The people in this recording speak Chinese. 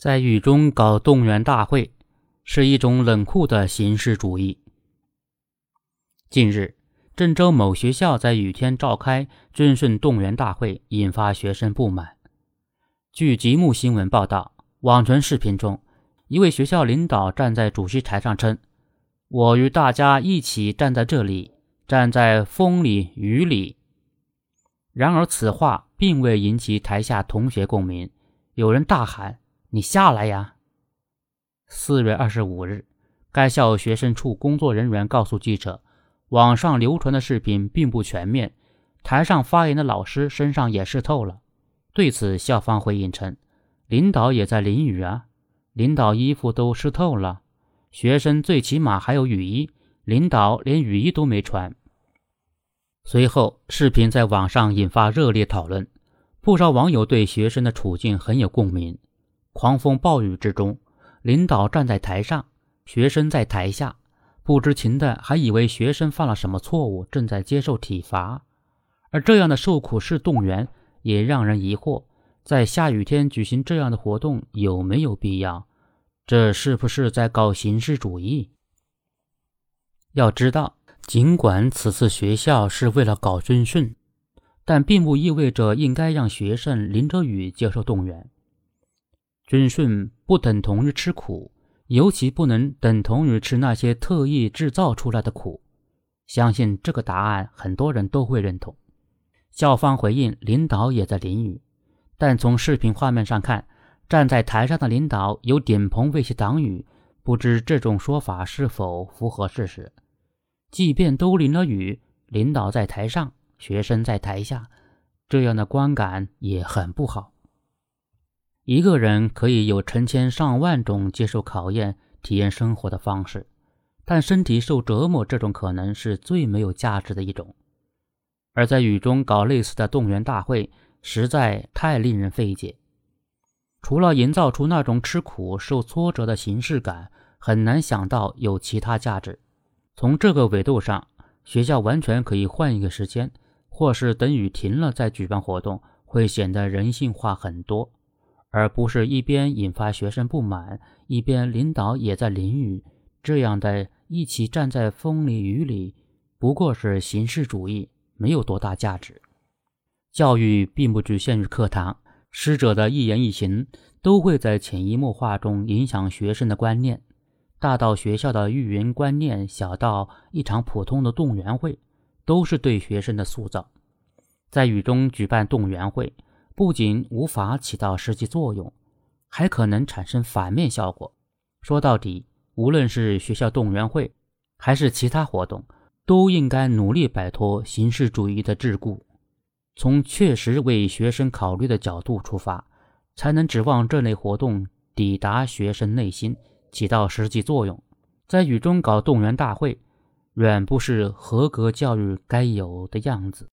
在雨中搞动员大会，是一种冷酷的形式主义。近日，郑州某学校在雨天召开军训动员大会，引发学生不满。据吉木新闻报道，网传视频中，一位学校领导站在主席台上称：“我与大家一起站在这里，站在风里雨里。”然而，此话并未引起台下同学共鸣，有人大喊。你下来呀！四月二十五日，该校学生处工作人员告诉记者，网上流传的视频并不全面，台上发言的老师身上也湿透了。对此，校方回应称，领导也在淋雨啊，领导衣服都湿透了，学生最起码还有雨衣，领导连雨衣都没穿。随后，视频在网上引发热烈讨论，不少网友对学生的处境很有共鸣。狂风暴雨之中，领导站在台上，学生在台下，不知情的还以为学生犯了什么错误，正在接受体罚。而这样的受苦式动员也让人疑惑：在下雨天举行这样的活动有没有必要？这是不是在搞形式主义？要知道，尽管此次学校是为了搞军训，但并不意味着应该让学生淋着雨接受动员。军训不等同于吃苦，尤其不能等同于吃那些特意制造出来的苦。相信这个答案很多人都会认同。校方回应：领导也在淋雨，但从视频画面上看，站在台上的领导有顶棚为其挡雨，不知这种说法是否符合事实。即便都淋了雨，领导在台上，学生在台下，这样的观感也很不好。一个人可以有成千上万种接受考验、体验生活的方式，但身体受折磨这种可能是最没有价值的一种。而在雨中搞类似的动员大会，实在太令人费解。除了营造出那种吃苦、受挫折的形式感，很难想到有其他价值。从这个维度上，学校完全可以换一个时间，或是等雨停了再举办活动，会显得人性化很多。而不是一边引发学生不满，一边领导也在淋雨，这样的一起站在风里雨里，不过是形式主义，没有多大价值。教育并不局限于课堂，师者的一言一行都会在潜移默化中影响学生的观念。大到学校的育人观念，小到一场普通的动员会，都是对学生的塑造。在雨中举办动员会。不仅无法起到实际作用，还可能产生反面效果。说到底，无论是学校动员会，还是其他活动，都应该努力摆脱形式主义的桎梏，从确实为学生考虑的角度出发，才能指望这类活动抵达学生内心，起到实际作用。在雨中搞动员大会，远不是合格教育该有的样子。